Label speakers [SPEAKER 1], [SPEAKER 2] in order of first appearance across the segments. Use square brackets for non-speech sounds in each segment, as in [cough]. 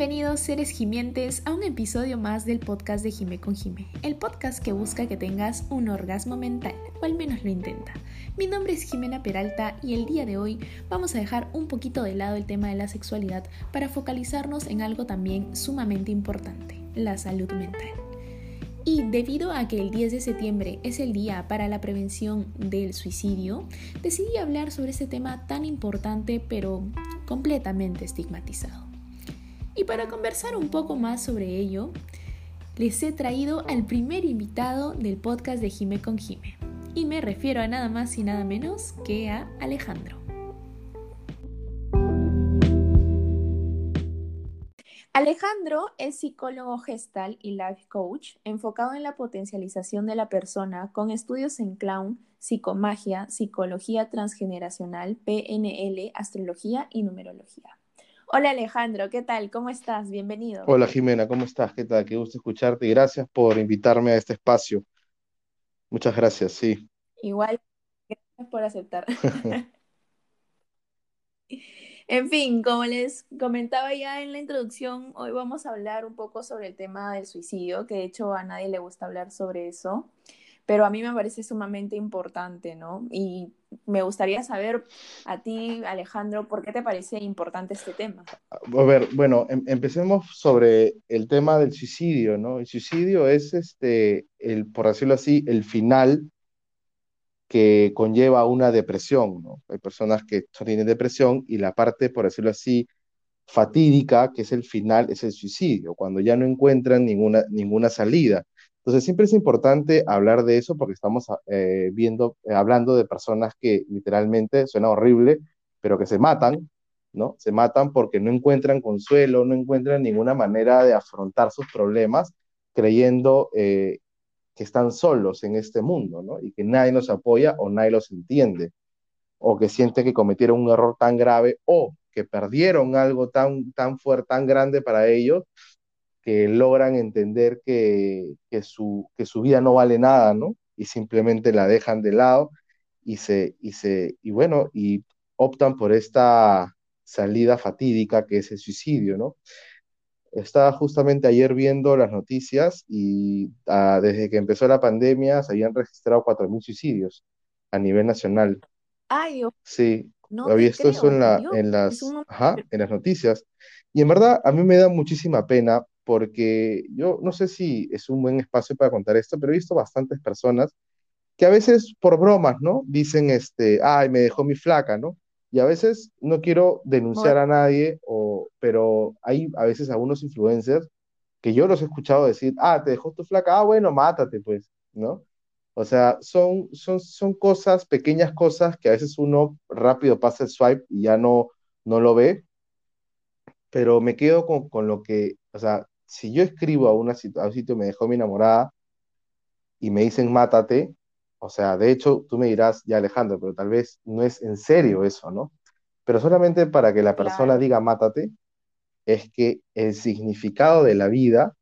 [SPEAKER 1] Bienvenidos seres gimientes a un episodio más del podcast de Jime con Jime, el podcast que busca que tengas un orgasmo mental, o al menos lo intenta. Mi nombre es Jimena Peralta y el día de hoy vamos a dejar un poquito de lado el tema de la sexualidad para focalizarnos en algo también sumamente importante, la salud mental. Y debido a que el 10 de septiembre es el día para la prevención del suicidio, decidí hablar sobre este tema tan importante pero completamente estigmatizado. Y para conversar un poco más sobre ello, les he traído al primer invitado del podcast de Jime con Jime. Y me refiero a nada más y nada menos que a Alejandro. Alejandro es psicólogo gestal y life coach enfocado en la potencialización de la persona con estudios en clown, psicomagia, psicología transgeneracional, PNL, astrología y numerología. Hola Alejandro, ¿qué tal? ¿Cómo estás? Bienvenido.
[SPEAKER 2] Hola Jimena, ¿cómo estás? ¿Qué tal? Qué gusto escucharte y gracias por invitarme a este espacio. Muchas gracias, sí.
[SPEAKER 1] Igual, gracias por aceptar. [laughs] [laughs] En fin, como les comentaba ya en la introducción, hoy vamos a hablar un poco sobre el tema del suicidio, que de hecho a nadie le gusta hablar sobre eso pero a mí me parece sumamente importante, ¿no? Y me gustaría saber a ti, Alejandro, ¿por qué te parece importante este tema?
[SPEAKER 2] A ver, bueno, em, empecemos sobre el tema del suicidio, ¿no? El suicidio es, este, el, por decirlo así, el final que conlleva una depresión, ¿no? Hay personas que tienen depresión y la parte, por decirlo así, fatídica, que es el final, es el suicidio, cuando ya no encuentran ninguna, ninguna salida. Entonces siempre es importante hablar de eso porque estamos eh, viendo, eh, hablando de personas que literalmente, suena horrible, pero que se matan, ¿no? Se matan porque no encuentran consuelo, no encuentran ninguna manera de afrontar sus problemas, creyendo eh, que están solos en este mundo, ¿no? Y que nadie los apoya o nadie los entiende, o que sienten que cometieron un error tan grave o que perdieron algo tan, tan fuerte, tan grande para ellos, que logran entender que, que, su, que su vida no vale nada, ¿no? Y simplemente la dejan de lado y, se, y, se, y bueno, y optan por esta salida fatídica que es el suicidio, ¿no? Estaba justamente ayer viendo las noticias y ah, desde que empezó la pandemia se habían registrado 4.000 suicidios a nivel nacional.
[SPEAKER 1] Ay,
[SPEAKER 2] sí, había visto eso en, la, en, las, ajá, en las noticias. Y en verdad a mí me da muchísima pena porque yo no sé si es un buen espacio para contar esto, pero he visto bastantes personas que a veces por bromas, ¿no? Dicen, este, ay, me dejó mi flaca, ¿no? Y a veces no quiero denunciar a nadie, o, pero hay a veces algunos influencers que yo los he escuchado decir, ah, te dejó tu flaca, ah, bueno, mátate, pues, ¿no? O sea, son, son, son cosas, pequeñas cosas que a veces uno rápido pasa el swipe y ya no, no lo ve, pero me quedo con, con lo que, o sea, si yo escribo a, una, a un sitio, me dejó mi enamorada y me dicen mátate, o sea, de hecho, tú me dirás, ya Alejandro, pero tal vez no es en serio eso, ¿no? Pero solamente para que la persona diga mátate, es que el significado de la vida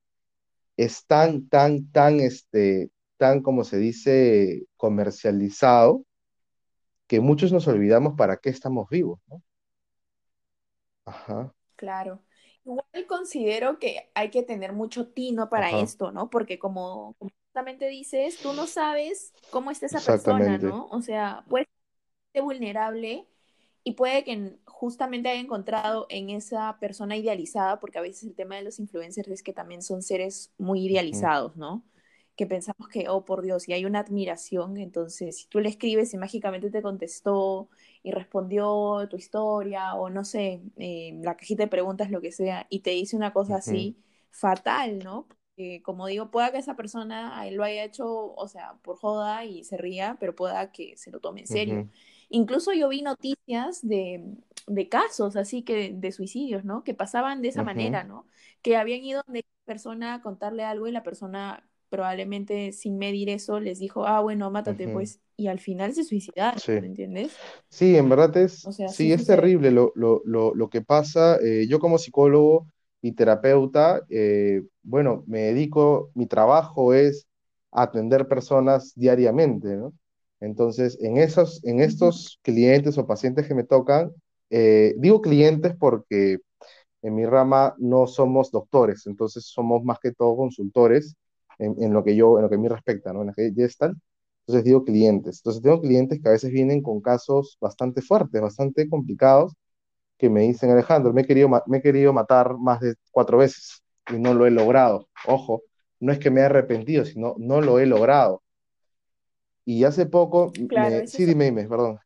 [SPEAKER 2] es tan, tan, tan, este, tan, como se dice, comercializado, que muchos nos olvidamos para qué estamos vivos, ¿no?
[SPEAKER 1] Ajá. Claro. Igual considero que hay que tener mucho tino para esto, ¿no? Porque como, justamente dices, tú no sabes cómo está esa persona, ¿no? O sea, puede ser vulnerable y puede que justamente haya encontrado en esa persona idealizada, porque a veces el tema de los influencers es que también son seres muy idealizados, ¿no? Que pensamos que, oh, por Dios, y hay una admiración, entonces si tú le escribes y mágicamente te contestó y respondió tu historia o no sé, eh, la cajita de preguntas, lo que sea, y te dice una cosa así, fatal, ¿no? como digo, pueda que esa persona lo haya hecho, o sea, por joda y se ría, pero pueda que se lo tome en serio. Incluso yo vi noticias de, de, casos así que de suicidios, ¿no? Que pasaban de esa manera, ¿no? Que habían ido a una persona a contarle algo y la persona probablemente sin medir eso les dijo, ah, bueno, mátate pues, y al final se suicidaron, ¿me entiendes?
[SPEAKER 2] Sí, en verdad es, sí, es terrible lo, lo, lo, lo, que pasa. Eh, yo como psicólogo y terapeuta, eh, bueno, me dedico, mi trabajo es atender personas diariamente, ¿no? Entonces, en, esos, en estos clientes o pacientes que me tocan, eh, digo clientes porque en mi rama no somos doctores, entonces somos más que todo consultores en, lo que yo, en lo que a mí respecta, ¿no? En la que ya están. Entonces digo clientes. Entonces tengo clientes que a veces vienen con casos bastante fuertes, bastante complicados, que me dicen, Alejandro, me he querido, me he querido matar más de cuatro veces y no lo he logrado. Ojo, no es que me haya arrepentido, sino no lo he logrado. Y hace poco,
[SPEAKER 1] claro,
[SPEAKER 2] sí, dime, dime, perdón.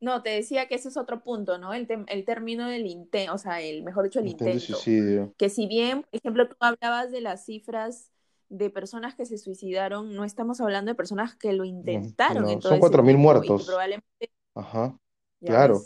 [SPEAKER 1] No, te decía que ese es otro punto, ¿no? El, el término del intento, o sea, el, mejor dicho, el intento. suicidio. Que si bien, por ejemplo, tú hablabas de las cifras de personas que se suicidaron, no estamos hablando de personas que lo intentaron.
[SPEAKER 2] No, son cuatro mil muertos. probablemente... Ajá, claro.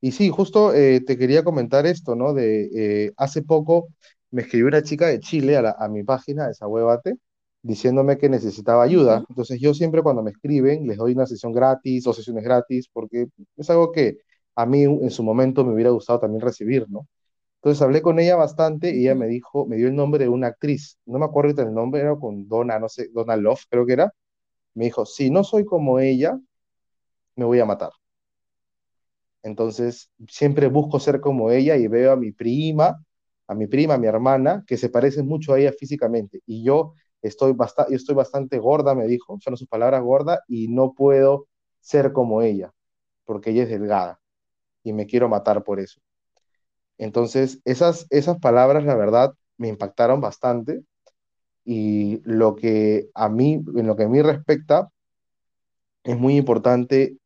[SPEAKER 2] Y sí, justo eh, te quería comentar esto, ¿no? De eh, hace poco me escribió una chica de Chile a, a mi página, esa huevate, diciéndome que necesitaba ayuda. Entonces yo siempre cuando me escriben les doy una sesión gratis o sesiones gratis porque es algo que a mí en su momento me hubiera gustado también recibir, ¿no? Entonces hablé con ella bastante y ella me dijo, me dio el nombre de una actriz, no me acuerdo el nombre, era con Donna, no sé, Donna Love creo que era. Me dijo, si no soy como ella, me voy a matar. Entonces siempre busco ser como ella y veo a mi prima, a mi prima, a mi hermana, que se parecen mucho a ella físicamente. Y yo estoy, bastante, estoy bastante gorda, me dijo, son sus palabras gorda, y no puedo ser como ella, porque ella es delgada, y me quiero matar por eso. Entonces, esas, esas palabras, la verdad, me impactaron bastante, y lo que a mí, en lo que a mí respecta, es muy importante,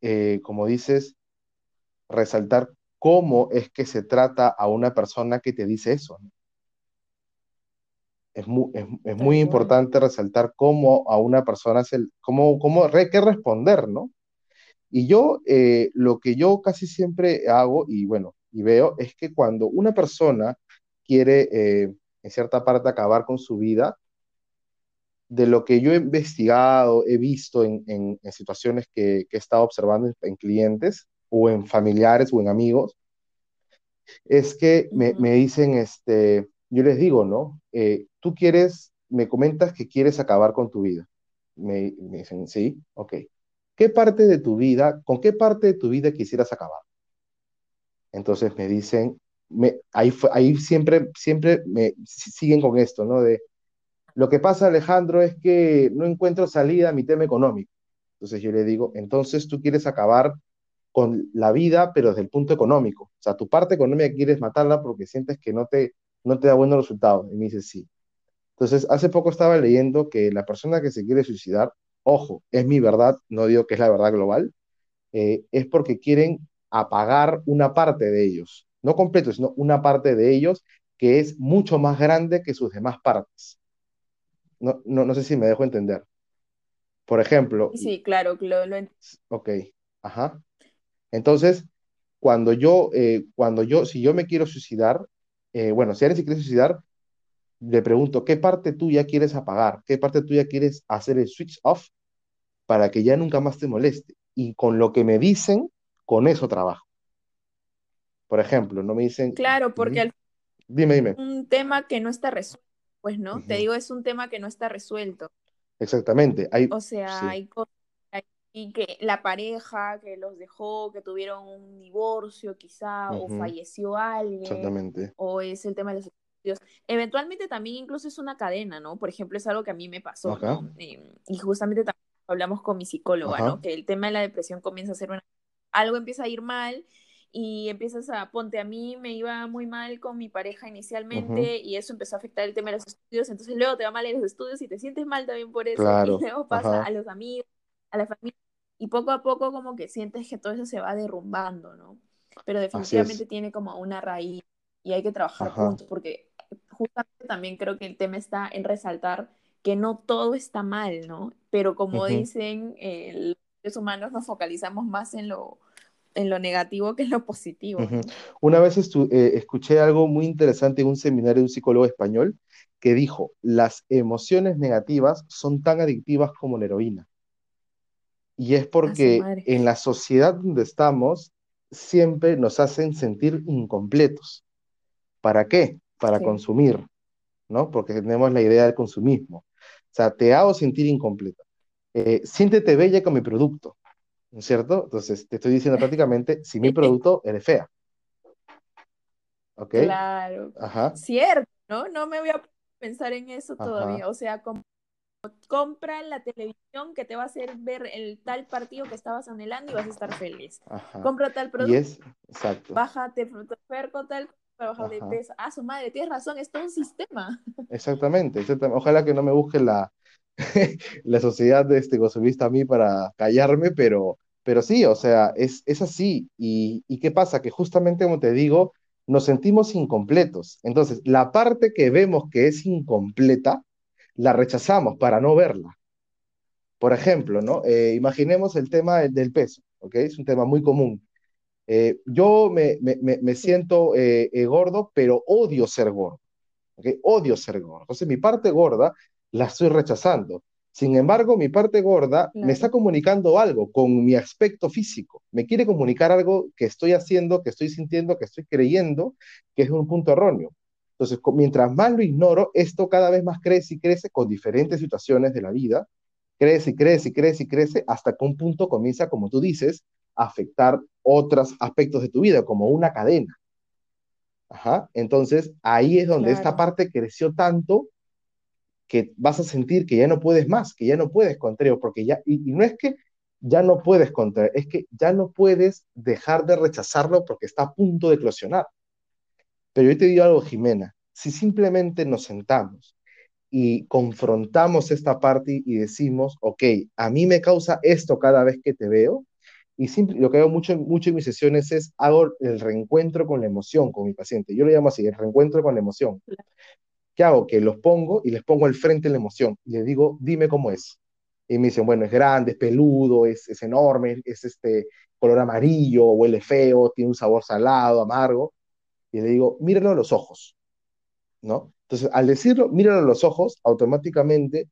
[SPEAKER 2] eh, como dices, resaltar cómo es que se trata a una persona que te dice eso es muy, es, muy importante resaltar cómo a una persona se, cómo, cómo que responder, ¿no? Y yo, eh, lo que yo casi siempre hago, y bueno, y veo, es que cuando una persona quiere, eh, en cierta parte, acabar con su vida, de lo que yo he investigado, he visto en, en, situaciones que, que, he estado observando en, clientes o en familiares o en amigos, es que me, me dicen, este, yo les digo, ¿no? Eh, tú quieres, me comentas que quieres acabar con tu vida. Me, dicen, sí, ok. ¿Qué parte de tu vida, con qué parte de tu vida quisieras acabar? Entonces me dicen, me, ahí, ahí siempre, siempre me siguen con esto, ¿no? De, lo que pasa, Alejandro, es que no encuentro salida a mi tema económico. Entonces yo le digo, entonces tú quieres acabar con la vida, pero desde el punto económico. O sea, tu parte económica quieres matarla porque sientes que no te, no te da buenos resultados. Y me dice, sí. Entonces, hace poco estaba leyendo que la persona que se quiere suicidar, ojo, es mi verdad, no digo que es la verdad global, eh, es porque quieren apagar una parte de ellos, no completo, sino una parte de ellos que es mucho más grande que sus demás partes. No, no, sé si me dejo entender. Por ejemplo.
[SPEAKER 1] Sí, claro, lo, lo
[SPEAKER 2] Ok, ajá. Entonces, cuando yo, eh, cuando yo, si yo me quiero suicidar, eh, bueno, si alguien se quiere suicidar, le pregunto, ¿qué parte tuya quieres apagar? ¿Qué parte tuya quieres hacer el switch off para que ya nunca más te moleste? Y con lo que me dicen, con eso trabajo. Por ejemplo, no me dicen...
[SPEAKER 1] Claro, porque al
[SPEAKER 2] Dime, dime.
[SPEAKER 1] Un tema que no está resuelto, pues, ¿no? Te digo, es un tema que no está resuelto.
[SPEAKER 2] Exactamente. Hay,
[SPEAKER 1] o sea, hay cosas y que la pareja que los dejó, que tuvieron un divorcio quizá, o falleció alguien,
[SPEAKER 2] Exactamente.
[SPEAKER 1] o es el tema de los estudios. Eventualmente también incluso es una cadena, ¿no? Por ejemplo, es algo que a mí me pasó, ¿no? Em, y justamente también hablamos con mi psicóloga, ¿no? Que el tema de la depresión comienza a ser una... Algo empieza a ir mal y empiezas a, ponte, a mí me iba muy mal con mi pareja inicialmente y eso empezó a afectar el tema de los estudios, entonces luego te va mal en los estudios y te sientes mal también por eso, y luego pasa a los amigos, a la familia, y poco a poco como que sientes que todo eso se va derrumbando, ¿no? Pero definitivamente tiene como una raíz y hay que trabajar juntos porque justamente también creo que el tema está en resaltar que no todo está mal, ¿no? Pero como dicen, eh, los humanos nos focalizamos más en lo, en lo negativo que en lo positivo.
[SPEAKER 2] Una vez eh, escuché algo muy interesante en un seminario de un psicólogo español que dijo, las emociones negativas son tan adictivas como la heroína. Y es porque en la sociedad donde estamos siempre nos hacen sentir incompletos. ¿Para qué? Para consumir, ¿no? Porque tenemos la idea del consumismo. O sea, te hago sentir incompleta. Eh, siéntete bella con mi producto, ¿no es cierto? Entonces, te estoy diciendo prácticamente, si mi [laughs] producto eres fea. ¿Ok?
[SPEAKER 1] Claro.
[SPEAKER 2] Ajá.
[SPEAKER 1] Cierto, ¿no? No me voy a pensar en eso todavía. O sea, como compra la televisión que te va a hacer ver el tal partido que estabas anhelando y vas a estar feliz. Compra tal producto.
[SPEAKER 2] Es, exacto.
[SPEAKER 1] Bájate tal bajar de peso. Ah, su madre, tienes razón, es todo un sistema.
[SPEAKER 2] Exactamente, Ojalá que no me busque la, [laughs] la sociedad de este consumista a mí para callarme, pero, pero sí, o sea, es, es así. Y, ¿Y qué pasa? Que justamente como te digo, nos sentimos incompletos. Entonces, la parte que vemos que es incompleta, la rechazamos para no verla. Por ejemplo, ¿no? Eh, imaginemos el tema del peso, ¿ok? Es un tema muy común. Eh, yo me, me, siento eh, gordo, pero odio ser gordo, ¿ok? Odio ser gordo. Entonces, mi parte gorda la estoy rechazando. Sin embargo, mi parte gorda me está comunicando algo con mi aspecto físico. Me quiere comunicar algo que estoy haciendo, que estoy sintiendo, que estoy creyendo que es un punto erróneo. Entonces, mientras más lo ignoro, esto cada vez más crece y crece con diferentes situaciones de la vida. Crece y crece y crece y crece hasta que un punto comienza, como tú dices, a afectar otros aspectos de tu vida, como una cadena. Ajá. Entonces, ahí es donde esta parte creció tanto que vas a sentir que ya no puedes más, que ya no puedes contra porque ya, y, y no es que ya no puedes contra, es que ya no puedes dejar de rechazarlo porque está a punto de eclosionar. Pero yo te digo algo, Jimena, si simplemente nos sentamos y confrontamos esta parte y decimos, ok, a mí me causa esto cada vez que te veo, y lo que hago mucho, mucho en mis sesiones es hago el reencuentro con la emoción con mi paciente. Yo lo llamo así, el reencuentro con la emoción. ¿Qué hago? Que los pongo y les pongo al frente la emoción. Y les digo, dime cómo es. Y me dicen, bueno, es grande, es peludo, es, es enorme, es este color amarillo, huele feo, tiene un sabor salado, amargo y le digo, míralo a los ojos, ¿no? Entonces, al decirlo, míralo a los ojos, automáticamente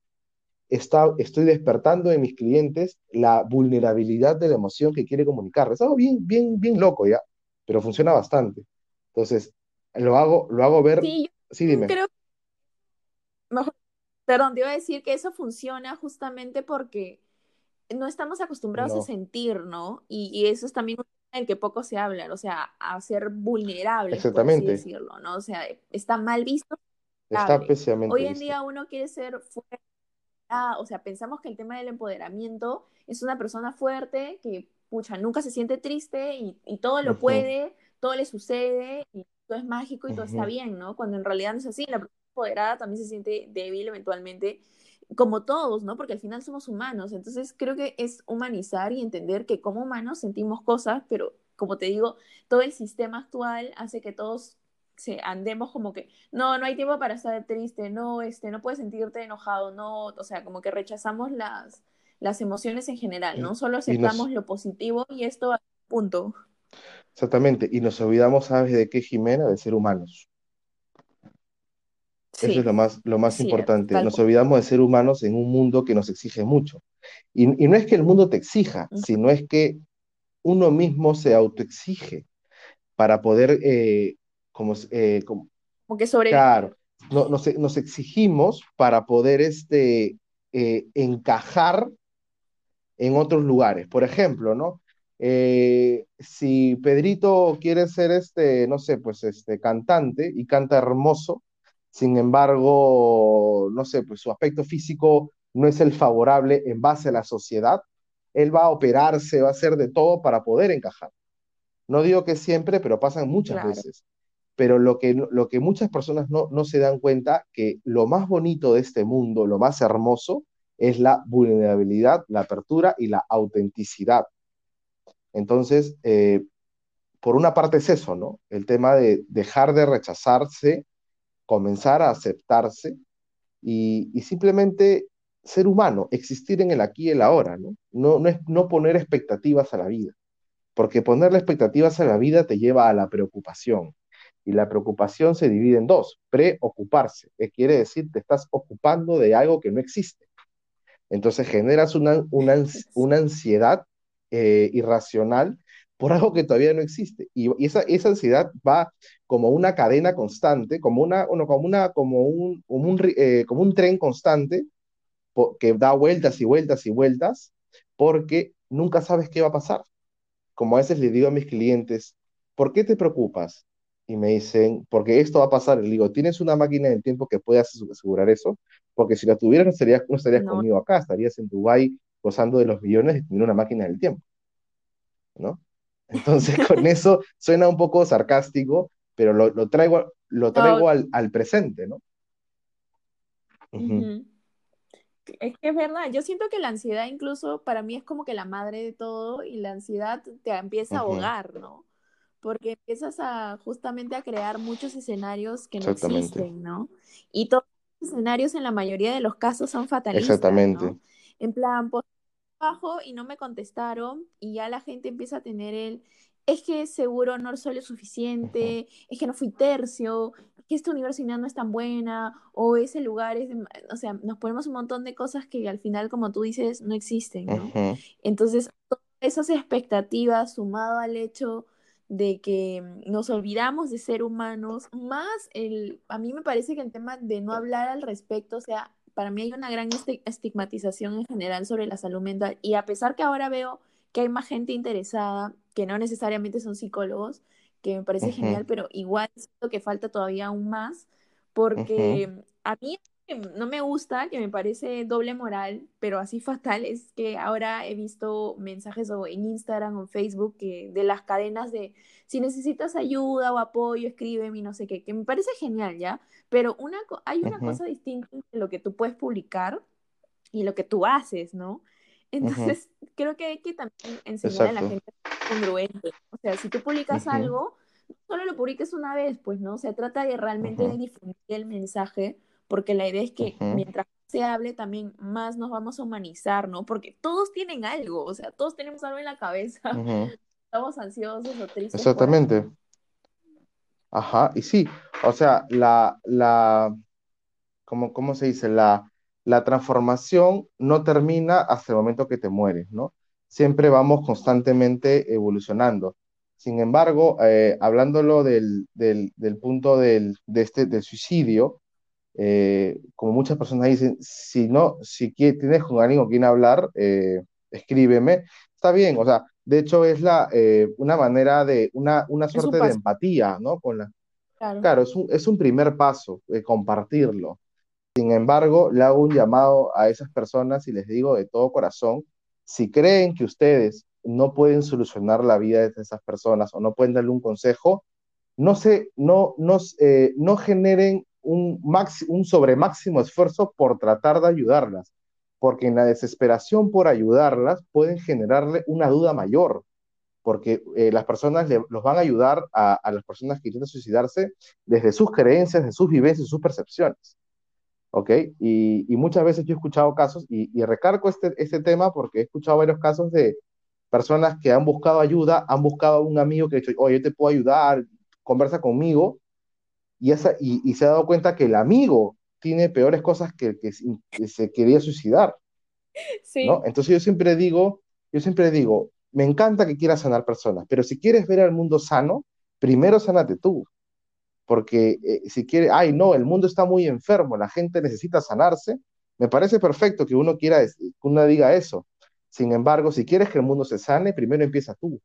[SPEAKER 2] está, estoy despertando en mis clientes la vulnerabilidad de la emoción que quiere comunicar. Es algo bien, bien, bien loco ya, pero funciona bastante. Entonces, lo hago, lo hago ver.
[SPEAKER 1] Sí, sí dime. Creo, mejor, perdón, te iba a decir que eso funciona justamente porque no estamos acostumbrados a sentir, ¿no? Y, y, eso es también el que poco se habla, o sea, a ser vulnerable, Exactamente. por así decirlo, ¿no? O sea, está mal visto.
[SPEAKER 2] Está especialmente
[SPEAKER 1] Hoy en día uno quiere ser fuerte, ah, o sea, pensamos que el tema del empoderamiento es una persona fuerte que, pucha, nunca se siente triste y, y todo lo puede, todo le sucede y todo es mágico y todo está bien, ¿no? Cuando en realidad no es así, la persona empoderada también se siente débil eventualmente como todos, ¿no? Porque al final somos humanos. Entonces creo que es humanizar y entender que como humanos sentimos cosas, pero como te digo, todo el sistema actual hace que todos se andemos como que no, no hay tiempo para estar triste, no, este, no puedes sentirte enojado, no, o sea, como que rechazamos las, las emociones en general, ¿no? Solo aceptamos lo positivo y esto a punto.
[SPEAKER 2] Exactamente, y nos olvidamos, ¿sabes de qué, Jimena? De ser humanos. Eso es lo más, lo más importante. Nos olvidamos de ser humanos en un mundo que nos exige mucho. Y, no es que el mundo te exija, sino es que uno mismo se autoexige para poder, eh, como, eh, como,
[SPEAKER 1] que sobre
[SPEAKER 2] Claro, no, nos, exigimos para poder este, eh, encajar en otros lugares. Por ejemplo, ¿no? si Pedrito quiere ser este, no sé, pues este cantante y canta hermoso, sin embargo, no sé, pues su aspecto físico no es el favorable en base a la sociedad, él va a operarse, va a hacer de todo para poder encajar. No digo que siempre, pero pasan muchas veces. Pero lo que, lo que muchas personas no, no se dan cuenta, que lo más bonito de este mundo, lo más hermoso, es la vulnerabilidad, la apertura y la autenticidad. Entonces, eh, por una parte es eso, ¿no? El tema de dejar de rechazarse comenzar a aceptarse y, simplemente ser humano, existir en el aquí y el ahora, ¿no? No, no, es, no poner expectativas a la vida, porque ponerle expectativas a la vida te lleva a la preocupación. Y la preocupación se divide en dos, preocuparse, que quiere decir te estás ocupando de algo que no existe. Entonces generas una, una, una ansiedad eh, irracional por algo que todavía no existe. Y, esa, esa ansiedad va como una cadena constante, como, una, como, una, como, un, como, un, eh, como un tren constante que da vueltas y vueltas y vueltas, porque nunca sabes qué va a pasar. Como a veces le digo a mis clientes, ¿por qué te preocupas? y me dicen, porque esto va a pasar, le digo, ¿tienes una máquina del tiempo que pueda asegurar eso? Porque si la tuvieras no estarías, no estarías conmigo acá, estarías en Dubái gozando de los millones teniendo una máquina del tiempo, ¿no? Entonces con [laughs] eso suena un poco sarcástico, pero lo, lo traigo, lo traigo al, al, presente, ¿no?
[SPEAKER 1] Es que es verdad, yo siento que la ansiedad incluso para mí es como que la madre de todo y la ansiedad te empieza a ahogar, ¿no? Porque empiezas a justamente a crear muchos escenarios que no existen, ¿no? Y todos los escenarios en la mayoría de los casos son fatalistas, Exactamente. ¿no? En plan, pues bajo y no me contestaron y ya la gente empieza a tener el es que seguro no soy lo suficiente, es que no fui tercio, que esta universidad no es tan buena, o ese lugar es, o sea, nos ponemos un montón de cosas que al final, como tú dices, no existen, ¿no? Entonces, todas esas expectativas sumado al hecho de que nos olvidamos de ser humanos, más el, a mí me parece que el tema de no hablar al respecto, o sea, para mí hay una gran estigmatización en general sobre la salud mental y a pesar que ahora veo que hay más gente interesada, que no necesariamente son psicólogos, que me parece genial, pero igual siento que falta todavía aún más, porque a mí no me gusta, que me parece doble moral, pero así fatal, es que ahora he visto mensajes o en Instagram o en Facebook que de las cadenas de si necesitas ayuda o apoyo, escríbeme y no sé qué, que me parece genial, ¿ya? Pero una, hay una cosa distinta entre lo que tú puedes publicar y lo que tú haces, ¿no? Entonces, creo que hay que también enseñar a la gente congruente. O sea, si tú publicas algo, solo lo publiques una vez, pues, ¿no? Se trata de realmente de difundir el mensaje, porque la idea es que mientras se hable, también más nos vamos a humanizar, ¿no? Porque todos tienen algo, o sea, todos tenemos algo en la cabeza. Estamos ansiosos o tristes.
[SPEAKER 2] Exactamente. Ajá, y sí, o sea, la, la, ¿cómo, cómo se dice? La, la transformación no termina hasta el momento que te mueres, ¿no? Siempre vamos constantemente evolucionando. Sin embargo, eh, hablándolo del, del, punto del, de este, del suicidio, eh, como muchas personas dicen, si no, si tienes con alguien con quien hablar, eh, escríbeme. Está bien, o sea, de hecho es la, una manera de, una, una suerte de empatía, ¿no? Con la, claro. claro, es, un, es un primer paso, compartirlo. Sin embargo, le hago un llamado a esas personas y les digo de todo corazón, si creen que ustedes no pueden solucionar la vida de esas personas o no pueden darle un consejo, no, se, no, no, eh, no generen un, un sobre máximo esfuerzo por tratar de ayudarlas, porque en la desesperación por ayudarlas pueden generarle una duda mayor, porque eh, las personas los van a ayudar a, a, las personas que intentan suicidarse desde sus creencias, de sus vivencias, sus percepciones. ¿ok? Y, muchas veces yo he escuchado casos, y, y recargo este, este tema porque he escuchado varios casos de personas que han buscado ayuda, han buscado a un amigo que ha dicho, oye, yo te puedo ayudar, conversa conmigo, y, esa, y, se ha dado cuenta que el amigo tiene peores cosas que, que, que se quería suicidar. Sí. ¿no? Entonces yo siempre digo, yo siempre digo, me encanta que quieras sanar personas, pero si quieres ver al mundo sano, primero sánate tú porque eh, si quiere, ay, no, el mundo está muy enfermo, la gente necesita sanarse, me parece perfecto que uno quiera, que uno diga eso. Sin embargo, si quieres que el mundo se sane, primero empieza tú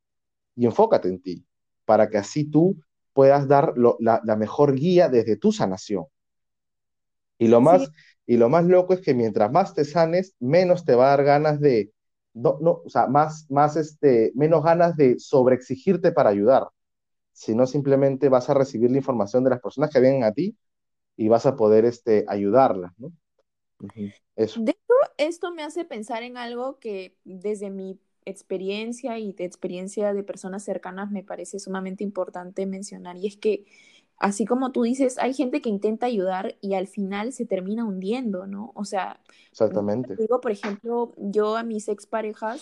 [SPEAKER 2] y enfócate en ti, para que así tú puedas dar la, mejor guía desde tu sanación. Y lo, más, y lo más loco es que mientras más te sanes, menos te va a dar ganas de, no, no, o sea, más, más este, menos ganas de sobreexigirte para ayudar sino simplemente vas a recibir la información de las personas que vienen a ti y vas a poder este, ayudarlas, ¿no?
[SPEAKER 1] Eso. De hecho, esto me hace pensar en algo que desde mi experiencia y de experiencia de personas cercanas me parece sumamente importante mencionar y es que así como tú dices, hay gente que intenta ayudar y al final se termina hundiendo, ¿no? O sea,
[SPEAKER 2] Exactamente.
[SPEAKER 1] Digo, por ejemplo, yo a mis exparejas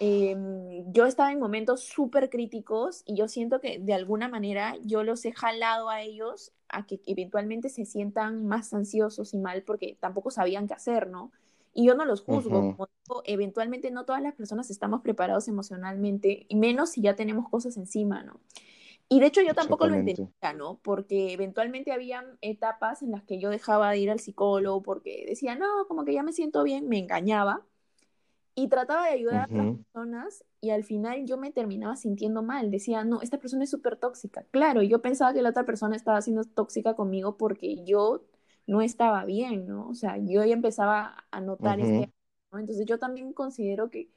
[SPEAKER 1] Em, yo estaba en momentos súper críticos y yo siento que de alguna manera yo los he jalado a ellos a que eventualmente se sientan más ansiosos y mal porque tampoco sabían qué hacer, ¿no? Y yo no los juzgo, eventualmente no todas las personas estamos preparados emocionalmente, y menos si ya tenemos cosas encima, ¿no? Y de hecho yo tampoco lo entendía, ¿no? Porque eventualmente había etapas en las que yo dejaba de ir al psicólogo porque decía, no, como que ya me siento bien, me engañaba y trataba de ayudar a otras personas y al final yo me terminaba sintiendo mal. Decía, no, esta persona es súper tóxica. Claro, yo pensaba que la otra persona estaba siendo tóxica conmigo porque yo no estaba bien, ¿no? O sea, yo ya empezaba a notar este... ¿no? Entonces yo también considero que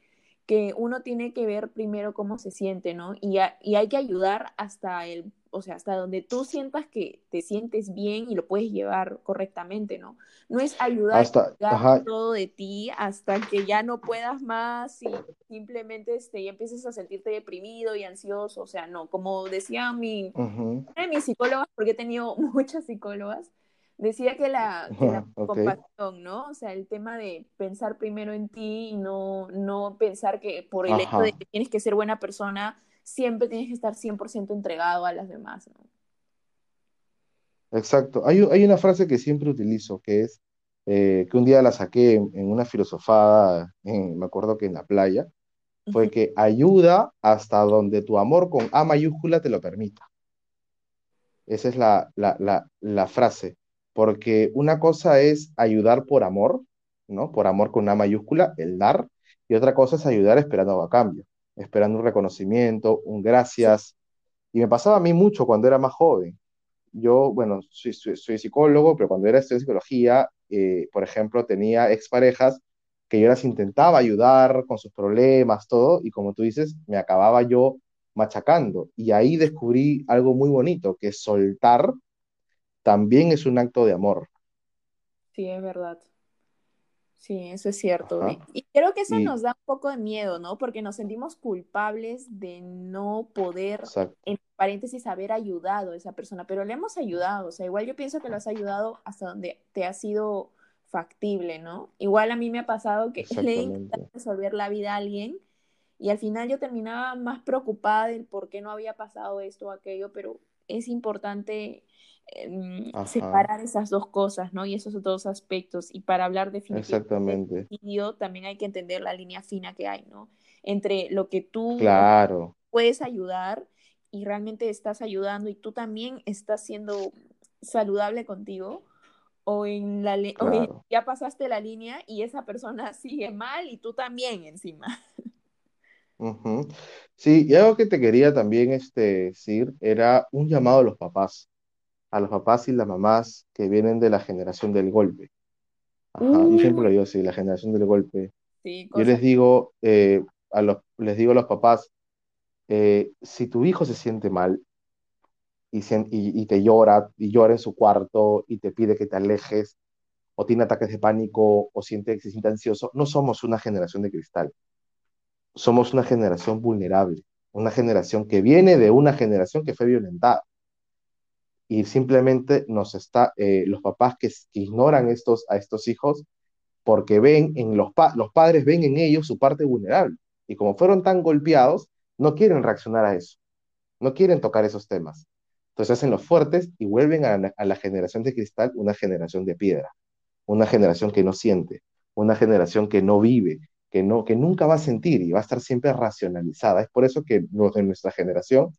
[SPEAKER 1] que uno tiene que ver primero cómo se siente, ¿no? Y, y, hay que ayudar hasta el, o sea, hasta donde tú sientas que te sientes bien y lo puedes llevar correctamente, ¿no? No es ayudar
[SPEAKER 2] hasta,
[SPEAKER 1] todo de ti hasta que ya no puedas más y simplemente este, ya empieces a sentirte deprimido y ansioso, o sea, no, como decía mi, una de mis psicólogas, porque he tenido [laughs] muchas psicólogas, Decía que la, [laughs] compasión, ¿no? O sea, el tema de pensar primero en ti y no, no pensar que por el hecho de que tienes que ser buena persona, siempre tienes que estar 100% entregado a las demás, ¿no?
[SPEAKER 2] Exacto. Hay, hay una frase que siempre utilizo, que es, eh, que un día la saqué en, una filosofada, me acuerdo que en la playa, fue que ayuda hasta donde tu amor con A mayúscula te lo permita. Esa es la, la, la, la frase porque una cosa es ayudar por amor, ¿no? Por amor con una mayúscula, el dar, y otra cosa es ayudar esperando a cambio, esperando un reconocimiento, un gracias. Y me pasaba a mí mucho cuando era más joven. Yo, bueno, soy, soy, psicólogo, pero cuando era estudiante de psicología, eh, por ejemplo, tenía exparejas que yo las intentaba ayudar con sus problemas, todo, y como tú dices, me acababa yo machacando. Y ahí descubrí algo muy bonito, que es soltar también es un acto de amor.
[SPEAKER 1] Sí, es verdad. Sí, eso es cierto. Y, creo que eso nos da un poco de miedo, ¿no? Porque nos sentimos culpables de no poder, en paréntesis, haber ayudado a esa persona, pero le hemos ayudado, o sea, igual yo pienso que lo has ayudado hasta donde te ha sido factible, ¿no? Igual a mí me ha pasado que [laughs] le he intentado resolver la vida a alguien y al final yo terminaba más preocupada del por qué no había pasado esto o aquello, pero es importante Em, separar esas dos cosas, ¿no? Y esos dos aspectos. Y para hablar definitivamente de suicidio, también hay que entender la línea fina que hay, ¿no? Entre lo que tú
[SPEAKER 2] claro.
[SPEAKER 1] puedes ayudar y realmente estás ayudando y tú también estás siendo saludable contigo o en la ya pasaste la línea y esa persona [laughs] sigue mal y tú también encima.
[SPEAKER 2] Sí, y algo que te quería también este, decir era un llamado a los papás a los papás y las mamás que vienen de la generación del golpe. Ajá, yo siempre lo digo así, la generación del golpe. yo les digo, eh, a los, les digo a los papás, eh, si tu hijo se siente mal y, y, te llora, y llora en su cuarto y te pide que te alejes, o tiene ataques de pánico, o siente que se siente ansioso, no somos una generación de cristal. Somos una generación vulnerable, una generación que viene de una generación que fue violentada y simplemente nos está, eh, los papás que, ignoran estos, a estos hijos porque ven en los, los padres ven en ellos su parte vulnerable y como fueron tan golpeados, no quieren reaccionar a eso, no quieren tocar esos temas. Entonces hacen los fuertes y vuelven a la, generación de cristal una generación de piedra, una generación que no siente, una generación que no vive, que, no, que nunca va a sentir y va a estar siempre racionalizada. Es por eso que de nuestra generación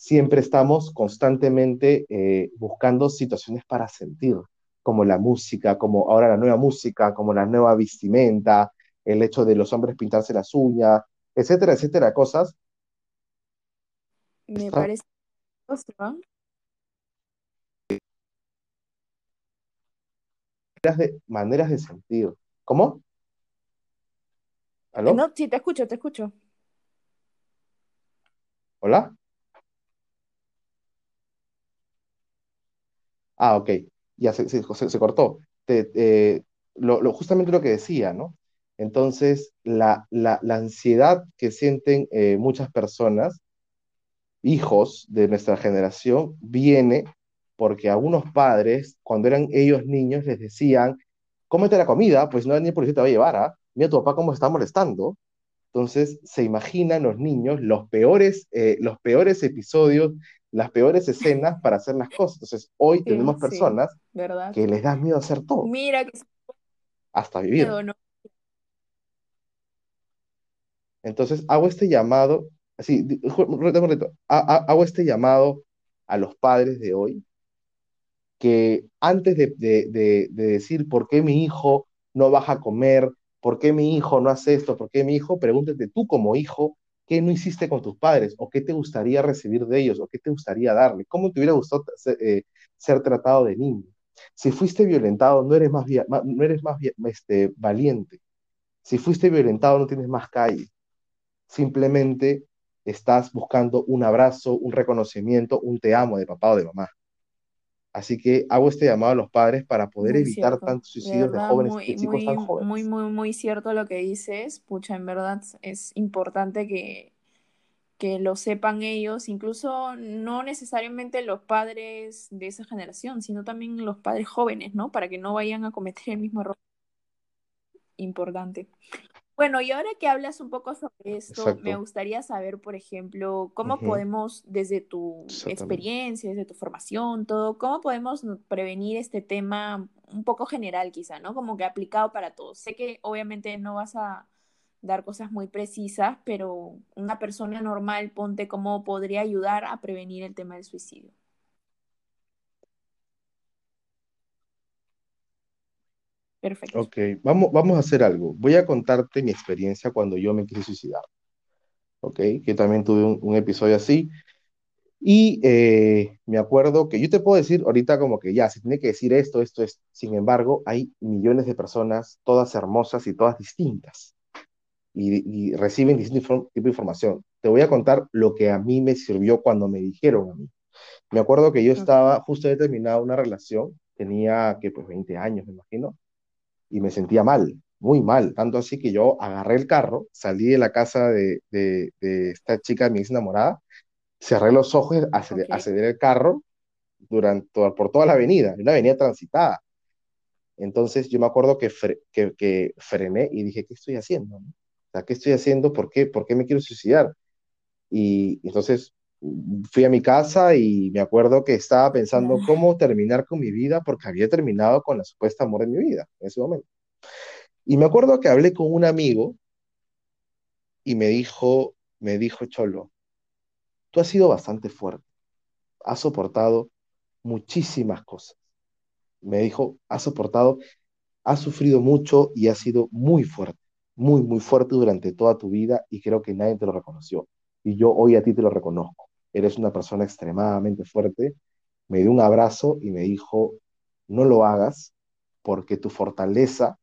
[SPEAKER 2] siempre estamos constantemente eh, buscando situaciones para sentir, como la música, como ahora la nueva música, como la nueva vestimenta, el hecho de los hombres pintarse las uñas, etcétera, etcétera, cosas.
[SPEAKER 1] Me parece
[SPEAKER 2] de, maneras de sentir. ¿Cómo?
[SPEAKER 1] ¿Aló? No, sí, te escucho, te escucho.
[SPEAKER 2] ¿Hola? Ah, ok, ya se, se, cortó. lo, justamente lo que decía, ¿no? Entonces, la, la, la ansiedad que sienten eh, muchas personas, hijos de nuestra generación, viene porque algunos padres, cuando eran ellos niños, les decían, cómete la comida, pues no ni por qué te va a llevar, ¿ah? Mira tu papá cómo está molestando. Entonces, se imaginan los niños los peores, eh, los peores episodios las peores escenas para hacer las cosas. Entonces, hoy tenemos personas que les da miedo hacer todo.
[SPEAKER 1] Mira que
[SPEAKER 2] hasta vivir. Entonces, hago este llamado, así, hago este llamado a los padres de hoy, que antes de, de, decir por qué mi hijo no baja a comer, ¿por qué mi hijo no hace esto? ¿Por qué mi hijo? Pregúntate tú como hijo, ¿qué no hiciste con tus padres? ¿O qué te gustaría recibir de ellos? ¿O qué te gustaría darle? ¿Cómo te hubiera gustado ser, eh, ser tratado de niño? Si fuiste violentado, no eres más, no eres más este, valiente. Si fuiste violentado, no tienes más calle. Simplemente estás buscando un abrazo, un reconocimiento, un te amo de papá o de mamá. Así que hago este llamado a los padres para poder evitar tantos suicidios de, jóvenes
[SPEAKER 1] muy,
[SPEAKER 2] y chicos tan jóvenes.
[SPEAKER 1] Muy, muy, muy cierto lo que dices. Pucha, en verdad es importante que, que lo sepan ellos, incluso no necesariamente los padres de esa generación, sino también los padres jóvenes, ¿no? Para que no vayan a cometer el mismo error. Importante. Bueno, y ahora que hablas un poco sobre esto, me gustaría saber, por ejemplo, cómo podemos, desde tu experiencia, desde tu formación, todo, cómo podemos prevenir este tema un poco general quizá, ¿no? Como que aplicado para todos. Sé que obviamente no vas a dar cosas muy precisas, pero una persona normal, ponte cómo podría ayudar a prevenir el tema del suicidio.
[SPEAKER 2] Perfecto. Ok, vamos, vamos a hacer algo. Voy a contarte mi experiencia cuando yo me quise suicidar. Ok, que también tuve un, episodio así. Y eh, me acuerdo que yo te puedo decir ahorita como que ya, se tiene que decir esto, esto, es. Sin embargo, hay millones de personas, todas hermosas y todas distintas. Y, reciben distintos tipos de información. Te voy a contar lo que a mí me sirvió cuando me dijeron a mí. Me acuerdo que yo estaba, justo he terminado una relación, tenía que pues 20 años, me imagino, y me sentía mal, muy mal, tanto así que yo agarré el carro, salí de la casa de, de, esta chica, mi ex enamorada, cerré los ojos, accedí el carro durante, por toda la avenida, una avenida transitada. Entonces yo me acuerdo que, que, que, frené y dije, ¿qué estoy haciendo? O sea, ¿qué estoy haciendo? ¿Por qué? ¿Por qué me quiero suicidar? Y entonces fui a mi casa y me acuerdo que estaba pensando cómo terminar con mi vida porque había terminado con la supuesta amor de mi vida en ese momento. Y me acuerdo que hablé con un amigo y me dijo, me dijo Cholo, tú has sido bastante fuerte, has soportado muchísimas cosas. Me dijo, has soportado, has sufrido mucho y has sido muy fuerte, muy, muy fuerte durante toda tu vida y creo que nadie te lo reconoció. Y yo hoy a ti te lo reconozco eres una persona extremadamente fuerte, me dio un abrazo y me dijo, no lo hagas porque tu fortaleza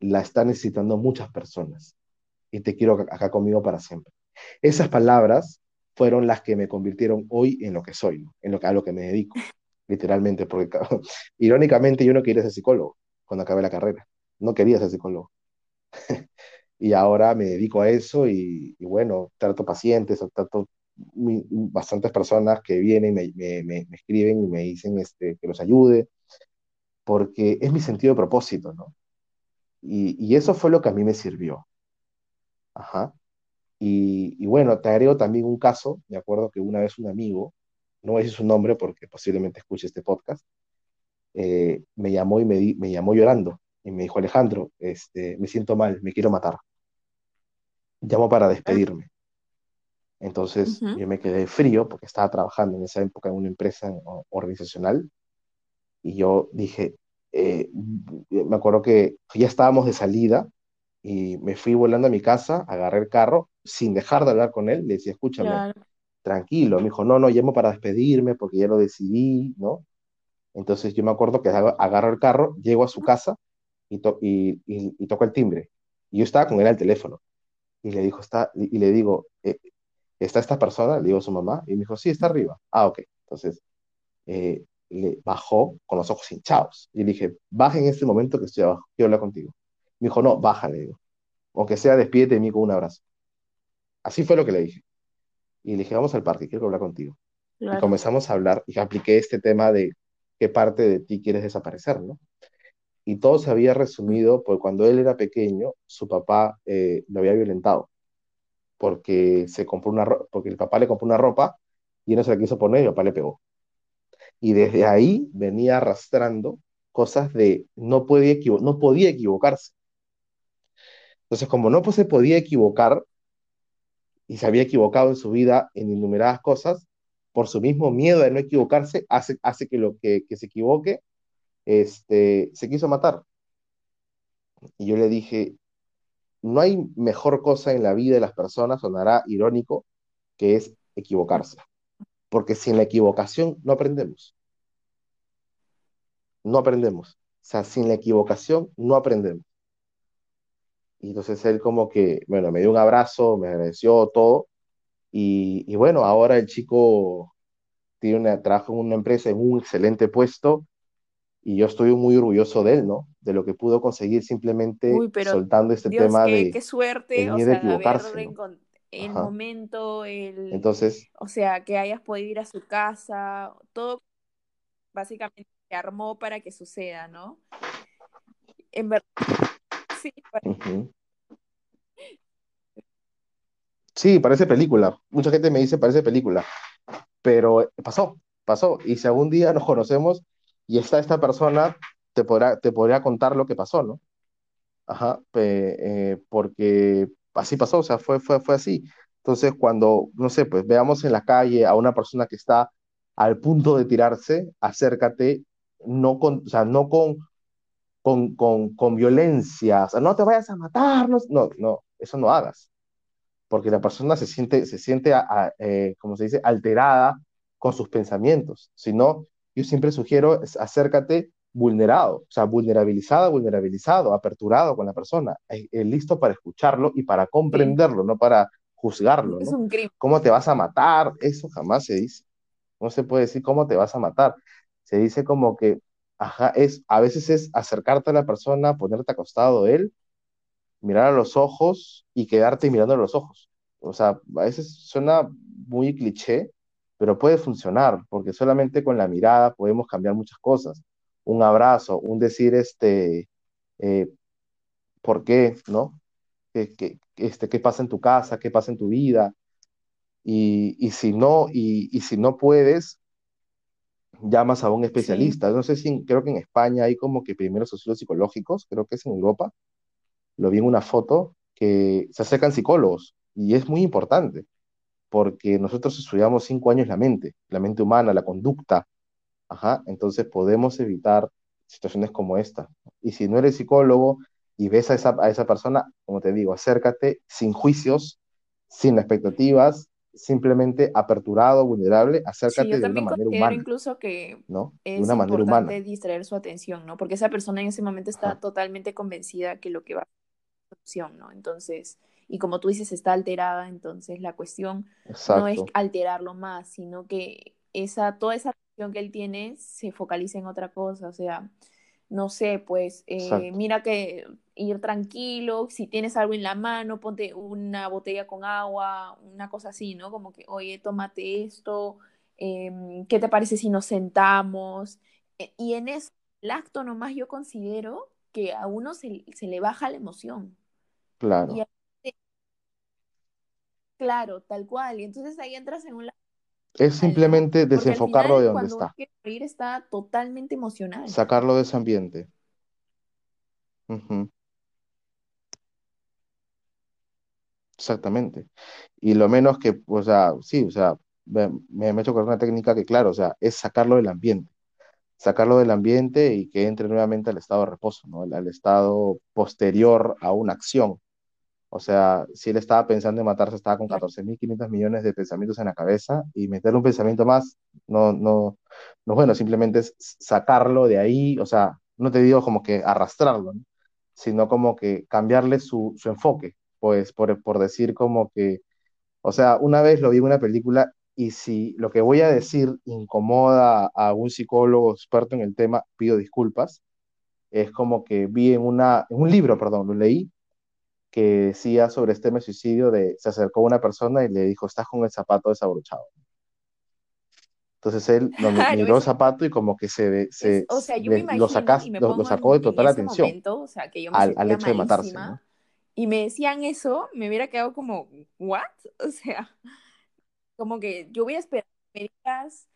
[SPEAKER 2] la está necesitando muchas personas y te quiero acá conmigo para siempre. Esas palabras fueron las que me convirtieron hoy en lo que soy, en lo que, a lo que me dedico, [laughs] literalmente, porque [laughs] irónicamente yo no quería ser psicólogo cuando acabé la carrera, no quería ser psicólogo. [laughs] y ahora me dedico a eso y, y bueno, trato pacientes, trato bastantes personas que vienen, me, me, me, escriben y me dicen este, que los ayude, porque es mi sentido de propósito, ¿no? Y, y eso fue lo que a mí me sirvió. Ajá. Y, y, bueno, te agrego también un caso, me acuerdo que una vez un amigo, no voy a decir su nombre porque posiblemente escuche este podcast, eh, me llamó y me, me llamó llorando y me dijo, Alejandro, este, me siento mal, me quiero matar. Llamo para despedirme. Entonces yo me quedé frío porque estaba trabajando en esa época en una empresa organizacional. Y yo dije, eh, me acuerdo que ya estábamos de salida y me fui volando a mi casa, agarré el carro sin dejar de hablar con él, le decía, escúchame, tranquilo, me dijo, no, no, llamo para despedirme porque ya lo decidí, ¿no? Entonces yo me acuerdo que agarro el carro, llego a su casa y, y, y, toco el timbre. Y yo estaba con él al teléfono. Y le, dijo, está, y le digo, eh, ¿está esta persona? Le digo a su mamá y me dijo, sí, está arriba. Ah, ok. Entonces, eh, le bajó con los ojos hinchados y le dije, baja en este momento que estoy abajo, quiero hablar contigo. Me dijo, no, baja, le digo. Aunque sea, despídete de mí con un abrazo. Así fue lo que le dije. Y le dije, vamos al parque, quiero hablar contigo. Y comenzamos a hablar y apliqué este tema de qué parte de ti quieres desaparecer, ¿no? Y todo se había resumido porque cuando él era pequeño, su papá eh, lo había violentado porque, se compró una, porque el papá le compró una ropa y él no se la quiso poner y el papá le pegó. Y desde ahí venía arrastrando cosas de no podía, no podía equivocarse. Entonces, como no pues, se podía equivocar y se había equivocado en su vida en innumeradas cosas, por su mismo miedo de no equivocarse, hace, hace que lo que, que se equivoque este, se quiso matar. Y yo le dije, no hay mejor cosa en la vida de las personas, sonará irónico, que es equivocarse. Porque sin la equivocación no aprendemos. No aprendemos. O sea, sin la equivocación no aprendemos. Y entonces él como que, bueno, me dio un abrazo, me agradeció todo. Y, bueno, ahora el chico tiene una, trabaja en una empresa en un excelente puesto y yo estoy muy orgulloso de él, ¿no? De lo que pudo conseguir simplemente soltando este tema de
[SPEAKER 1] qué suerte, o sea, equivocarse, el momento, el
[SPEAKER 2] entonces,
[SPEAKER 1] o sea, que hayas podido ir a su casa, todo básicamente se armó para que suceda, ¿no? En verdad, sí.
[SPEAKER 2] Sí, parece película. Mucha gente me dice parece película, pero pasó, pasó. Y si algún día nos conocemos y está esta persona, te podrá, te podría contar lo que pasó, ¿no? Ajá, eh, porque así pasó, o sea, fue, fue, fue así. Entonces, cuando, no sé, pues veamos en la calle a una persona que está al punto de tirarse, acércate, no con, o sea, no con, con, con, con violencia, o sea, no te vayas a matar, no, no, eso no hagas, porque la persona se siente, se siente, eh, como se dice, alterada con sus pensamientos, sino yo siempre sugiero acércate vulnerado, o sea, vulnerabilizada, vulnerabilizado, aperturado con la persona, eh, eh, listo para escucharlo y para comprenderlo, no para juzgarlo. Es un crimen. ¿Cómo te vas a matar? Eso jamás se dice. No se puede decir cómo te vas a matar. Se dice como que, ajá, es, a veces es acercarte a la persona, ponerte acostado de él, mirar a los ojos y quedarte mirando a los ojos. O sea, a veces suena muy cliché, pero puede funcionar, porque solamente con la mirada podemos cambiar muchas cosas. Un abrazo, un decir, este, eh, ¿por qué? ¿No? ¿Qué, este, ¿Qué pasa en tu casa? ¿Qué pasa en tu vida? Y, y si no, y, y, si no puedes, llamas a un especialista. No sé si, creo que en España hay como que primeros sociólogos psicológicos, creo que es en Europa. Lo vi en una foto que se acercan psicólogos y es muy importante porque nosotros estudiamos cinco años la mente, la mente humana, la conducta, ajá, entonces podemos evitar situaciones como esta. Y si no eres psicólogo y ves a esa, a esa persona, como te digo, acércate sin juicios, sin expectativas, simplemente aperturado, vulnerable, acércate de una manera humana.
[SPEAKER 1] incluso que ¿no? es una manera importante distraer su atención, ¿no? Porque esa persona en ese momento está totalmente convencida que lo que va a ser opción, ¿no? Entonces, y como tú dices, está alterada, entonces la cuestión no es alterarlo más, sino que esa, toda esa atención que él tiene se focaliza en otra cosa, o sea, no sé, pues eh, mira que ir tranquilo, si tienes algo en la mano, ponte una botella con agua, una cosa así, ¿no? Como que, oye, tómate esto, em, ¿qué te parece si nos sentamos? E, y en ese acto nomás yo considero que a uno se, le baja la emoción.
[SPEAKER 2] Claro.
[SPEAKER 1] Claro, tal cual. Y entonces ahí entras en un...
[SPEAKER 2] Es simplemente desenfocarlo de donde está.
[SPEAKER 1] ir está totalmente emocional.
[SPEAKER 2] Sacarlo de ese ambiente. Exactamente. Y lo menos que, o sea, sí, o sea, me, me he hecho con una técnica que, claro, o sea, es sacarlo del ambiente. Sacarlo del ambiente y que entre nuevamente al estado de reposo, ¿no? al estado posterior a una acción. O sea, si él estaba pensando en matarse, estaba con 14.500 millones de pensamientos en la cabeza y meterle un pensamiento más, no, no, no, bueno, simplemente es sacarlo de ahí, o sea, no te digo como que arrastrarlo, sino como que cambiarle su, su enfoque, pues por, por decir como que, o sea, una vez lo vi en una película y si lo que voy a decir incomoda a un psicólogo experto en el tema, pido disculpas, es como que vi en, una, en un libro, perdón, lo leí, que decía sobre este suicidio de se acercó una persona y le dijo, estás con el zapato desabrochado. Entonces él lo [laughs] miró el zapato y como que se, se
[SPEAKER 1] o sea, yo me lo,
[SPEAKER 2] lo, sacó de total atención
[SPEAKER 1] o sea, que yo me al, hecho de matarse. Y me decían eso, me hubiera quedado como, ¿what? [laughs] O sea, como que yo voy a esperar me digas,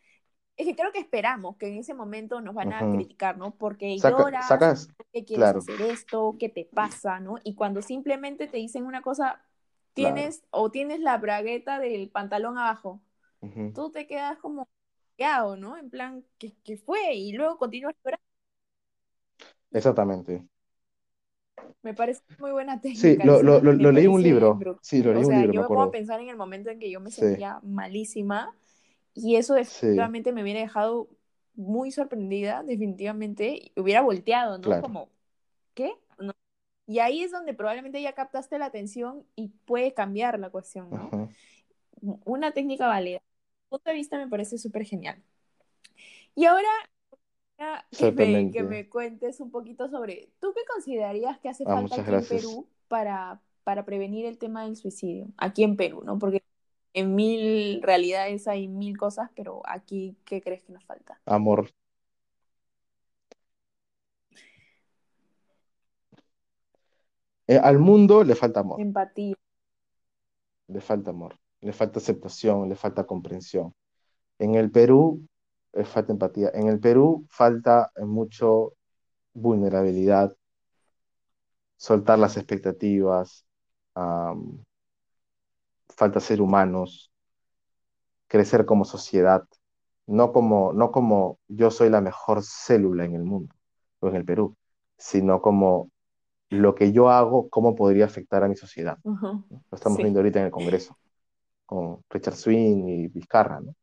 [SPEAKER 1] es que creo que esperamos que en ese momento nos van a criticar, ¿no? Porque lloras,
[SPEAKER 2] sacas,
[SPEAKER 1] qué quieres hacer esto, qué te pasa, ¿no? Y cuando simplemente te dicen una cosa, tienes o tienes la bragueta del pantalón abajo, tú te quedas como, ¿no? En plan, ¿qué, qué fue? Y luego continúas llorando.
[SPEAKER 2] Exactamente.
[SPEAKER 1] Me parece muy buena
[SPEAKER 2] Sí,
[SPEAKER 1] técnica
[SPEAKER 2] lo, lo, lo,
[SPEAKER 1] Me
[SPEAKER 2] lo leí un libro. Sí, lo leí
[SPEAKER 1] O
[SPEAKER 2] en un
[SPEAKER 1] sea,
[SPEAKER 2] libro,
[SPEAKER 1] yo
[SPEAKER 2] me
[SPEAKER 1] me pongo a pensar en el momento en que yo me
[SPEAKER 2] Sí,
[SPEAKER 1] sentía malísima y eso
[SPEAKER 2] sí,
[SPEAKER 1] definitivamente me hubiera dejado muy sorprendida, definitivamente. Hubiera volteado, ¿no?
[SPEAKER 2] claro.
[SPEAKER 1] Como, ¿qué? No. Y ahí es donde probablemente ya captaste la atención y puede cambiar la cuestión, ¿no?
[SPEAKER 2] Ajá.
[SPEAKER 1] Una técnica válida. punto de vista me parece súper genial. Y ahora que me, que me cuentes un poquito sobre, ¿tú qué considerarías que hace
[SPEAKER 2] Ah,
[SPEAKER 1] falta aquí en
[SPEAKER 2] gracias.
[SPEAKER 1] Perú para, para prevenir el tema del suicidio? Aquí en Perú, ¿no? Porque en mil realidades hay mil cosas, pero aquí, ¿qué crees que nos falta?
[SPEAKER 2] Amor. Eh, al mundo le falta amor,
[SPEAKER 1] Empatía.
[SPEAKER 2] le falta amor, le falta aceptación, le falta comprensión. En el Perú eh, falta empatía. En el Perú falta eh, mucho vulnerabilidad, soltar las expectativas, falta ser humanos, crecer como sociedad, no como, no como yo soy la mejor célula en el mundo o en el Perú, sino como lo que yo hago, cómo podría afectar a mi sociedad.
[SPEAKER 1] Ujú,
[SPEAKER 2] ¿no? Lo estamos
[SPEAKER 1] Sí.
[SPEAKER 2] viendo ahorita en el Congreso, con Richard Swing y Vizcarra, ¿no?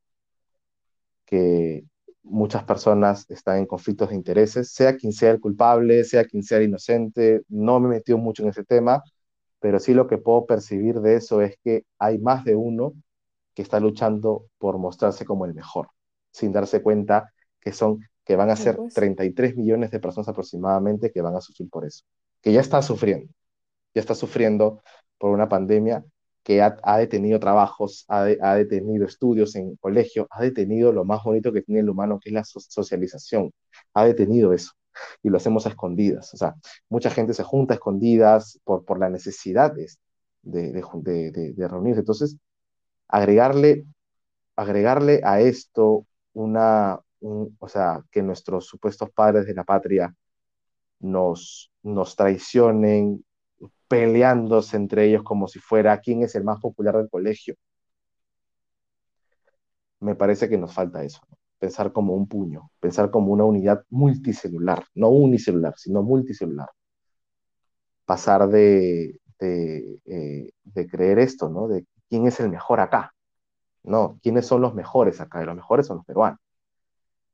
[SPEAKER 2] que muchas personas están en conflictos de intereses, sea quien sea el culpable, sea quien sea el inocente, no me he metido mucho en ese tema, pero sí lo que puedo percibir de eso es que hay más de uno que está luchando por mostrarse como el mejor, sin darse cuenta que son que van a ser
[SPEAKER 1] pues.
[SPEAKER 2] 33 millones de personas aproximadamente que van a sufrir por eso, que ya está sufriendo, ya está sufriendo por una pandemia que ha, ha detenido trabajos, ha, de- ha detenido estudios en colegio, ha detenido lo más bonito que tiene el humano, que es la so- socialización, ha detenido eso. Y lo hacemos a escondidas. O sea, mucha gente se junta a escondidas por, por la necesidad de, de, de, reunirse. Entonces, agregarle, agregarle a esto una, un, o sea, que nuestros supuestos padres de la patria nos, nos traicionen, peleándose entre ellos como si fuera quién es el más popular del colegio. Me parece que nos falta eso, ¿no? Pensar como un puño, pensar como una unidad multicelular, no unicelular, sino multicelular. Pasar de, de, eh, de creer esto, ¿no? De quién es el mejor acá. No, quiénes son los mejores acá, y los mejores son los peruanos.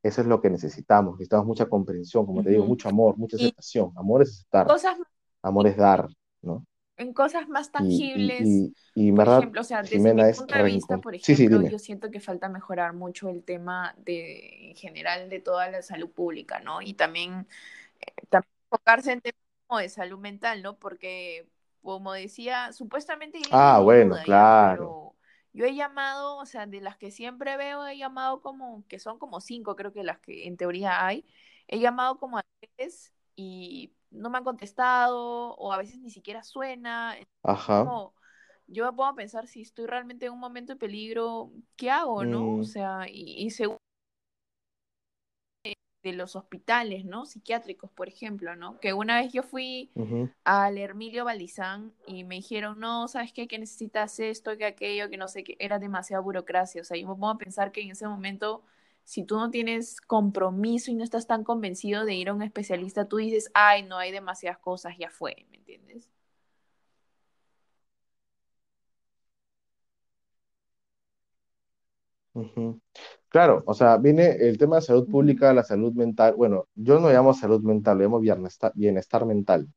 [SPEAKER 2] Eso es lo que necesitamos. Necesitamos mucha comprensión, como te digo, mucho amor, mucha aceptación. Amor es aceptar,
[SPEAKER 1] cosas,
[SPEAKER 2] amor es dar, ¿no?
[SPEAKER 1] En cosas más
[SPEAKER 2] Y,
[SPEAKER 1] tangibles,
[SPEAKER 2] y, y, y en
[SPEAKER 1] por
[SPEAKER 2] verdad,
[SPEAKER 1] ejemplo, o sea, desde mi
[SPEAKER 2] Jimena
[SPEAKER 1] punto de vista, por
[SPEAKER 2] Sí, sí,
[SPEAKER 1] ejemplo, yo siento que falta mejorar mucho el tema de, en general, de toda la salud pública, ¿no? Y también también enfocarse en temas como de salud mental, ¿no? Porque, como decía, supuestamente
[SPEAKER 2] Ah, bueno, claro.
[SPEAKER 1] Pero yo he llamado, o sea, de las que siempre veo, he llamado como, que son como cinco, creo que las que en teoría hay, he llamado como a tres y no me han contestado, o a veces ni siquiera suena.
[SPEAKER 2] Ajá.
[SPEAKER 1] como, yo me pongo a pensar si estoy realmente en un momento de peligro, ¿qué hago, no? O
[SPEAKER 2] Mm,
[SPEAKER 1] sea, y, y según de los hospitales, ¿no? Psiquiátricos, por ejemplo, ¿no? Que una vez yo fui al Hermilio Balizán y me dijeron, no, ¿sabes qué? Que necesitas esto, que aquello, que no sé qué. Era demasiada burocracia. O sea, yo me pongo a pensar que en ese momento, si tú no tienes compromiso y no estás tan convencido de ir a un especialista, tú dices, ay, no, hay demasiadas cosas, ya fue, ¿me entiendes?
[SPEAKER 2] Claro, o sea, viene el tema de salud pública, la salud mental. Bueno, yo no llamo salud mental, lo llamo bienestar, bienestar mental,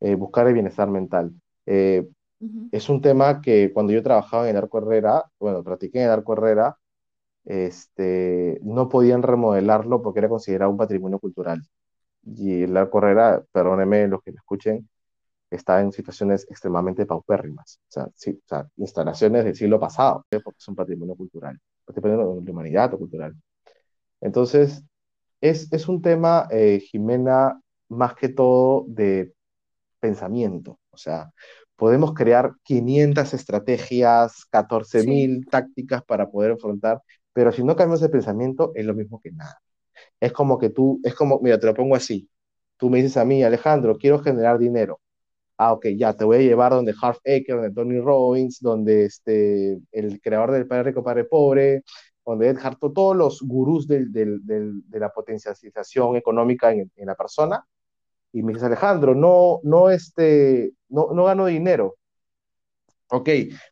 [SPEAKER 2] eh, buscar el bienestar mental. Eh, es un tema que cuando yo trabajaba en el Arco Herrera, bueno, practiqué en el Arco Herrera, este, no podían remodelarlo porque era considerado un patrimonio cultural. Y el Arco Herrera, perdónenme los que me escuchen, está en situaciones extremadamente paupérrimas. O sea, sí, o sea, instalaciones del siglo pasado, ¿eh? porque es un patrimonio cultural, patrimonio de humanidad o cultural. Entonces, es, es un tema, eh, Jimena, más que todo de pensamiento. O sea, podemos crear 500 estrategias, catorce
[SPEAKER 1] Sí,
[SPEAKER 2] mil tácticas para poder enfrentar, pero si no cambiamos el pensamiento, es lo mismo que nada. Es como que tú, es como, mira, te lo pongo así. Tú me dices a mí, Alejandro, quiero generar dinero. Ah, ok, ya, te voy a llevar donde Harv Eker, donde Tony Robbins, donde este, el creador del Padre Rico, Padre Pobre, donde Ed Harto, todos los gurús del, del, de la potencialización económica en, en, la persona, Y me dice, Alejandro, no, no, este, no, no gano dinero. Ok,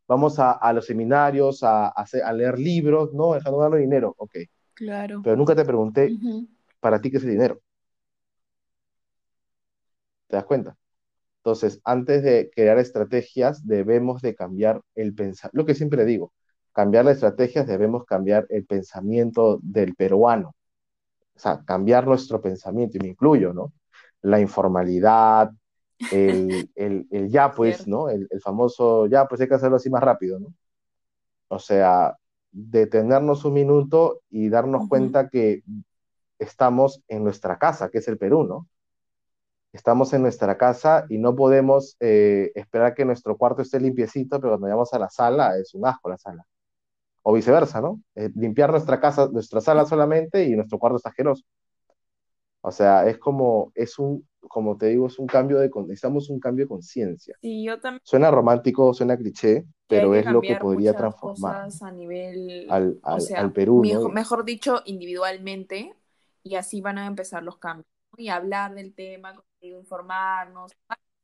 [SPEAKER 2] vamos a, a los seminarios, a, a, leer libros. No, Alejandro, no gano dinero. Ok.
[SPEAKER 1] Claro.
[SPEAKER 2] Pero nunca te pregunté, ¿para ti qué es el dinero? ¿Te das cuenta? Entonces, antes de crear estrategias, debemos de cambiar el pensamiento. Lo que siempre digo, cambiar las estrategias, debemos cambiar el pensamiento del peruano. O sea, cambiar nuestro pensamiento, y me incluyo, ¿no? La informalidad, el, el, el ya pues, ¿no? El, el, famoso ya pues hay que hacerlo así más rápido, ¿no? O sea, detenernos un minuto y darnos cuenta que estamos en nuestra casa, que es el Perú, ¿no? estamos en nuestra casa y no podemos eh, esperar que nuestro cuarto esté limpiecito, pero cuando vayamos a la sala es un asco la sala. O viceversa, ¿no? Eh, limpiar nuestra casa, nuestra sala solamente y nuestro cuarto está asqueroso. O sea, es como, es un, como te digo, es un cambio de, necesitamos un cambio de conciencia.
[SPEAKER 1] Sí, yo también.
[SPEAKER 2] Suena romántico, suena cliché, pero es lo que podría transformar
[SPEAKER 1] a nivel,
[SPEAKER 2] al, al, Perú.
[SPEAKER 1] Mejor, mejor dicho, individualmente, y así van a empezar los cambios. Y hablar del tema, informarnos,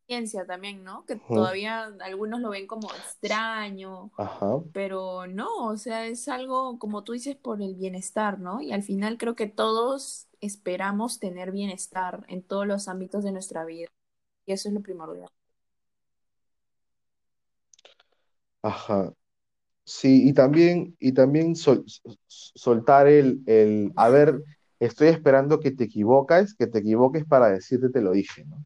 [SPEAKER 1] ciencia también, ¿no? Que todavía algunos lo ven como extraño, pero no, o sea, es algo, como tú dices, por el bienestar, ¿no? Y al final creo que todos esperamos tener bienestar en todos los ámbitos de nuestra vida. Y eso es lo primordial.
[SPEAKER 2] Ajá. Sí, y también, y también soltar el, el, a ver, estoy esperando que te equivoques, que te equivoques para decirte te lo dije, ¿no?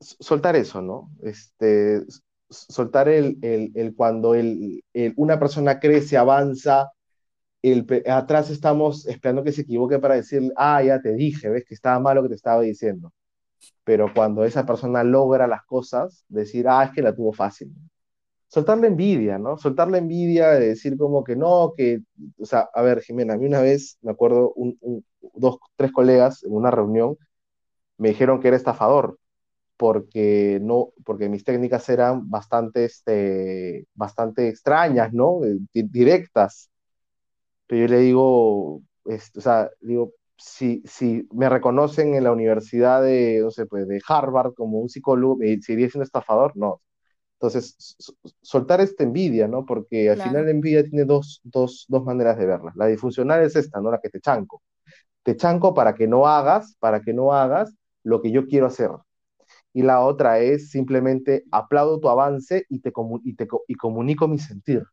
[SPEAKER 2] Soltar eso, ¿no? Este, soltar el, el, cuando el, una persona crece, avanza, el, atrás estamos esperando que se equivoque para decir, ah, ya te dije, ves que estaba mal lo que te estaba diciendo. Pero cuando esa persona logra las cosas, decir, ah, es que la tuvo fácil soltar la envidia, ¿no? Soltar la envidia de decir como que no, que, o sea, a ver, Jimena, a mí una vez, me acuerdo, un, dos, tres colegas en una reunión me dijeron que era estafador, porque, no, porque mis técnicas eran bastante, este, bastante extrañas, ¿no? Eh, directas. Pero yo le digo, o sea, digo, si, si me reconocen en la universidad de, no sé, pues de Harvard como un psicólogo, ¿me seguiría siendo estafador? No, entonces, soltar esta envidia, ¿no? Porque al final la envidia tiene dos, dos, dos maneras de verla. La disfuncional es esta, ¿no? La que te chanco. Te chanco para que no hagas, para que no hagas lo que yo quiero hacer. Y la otra es simplemente aplaudo tu avance y te, y te y comunico mi sentir.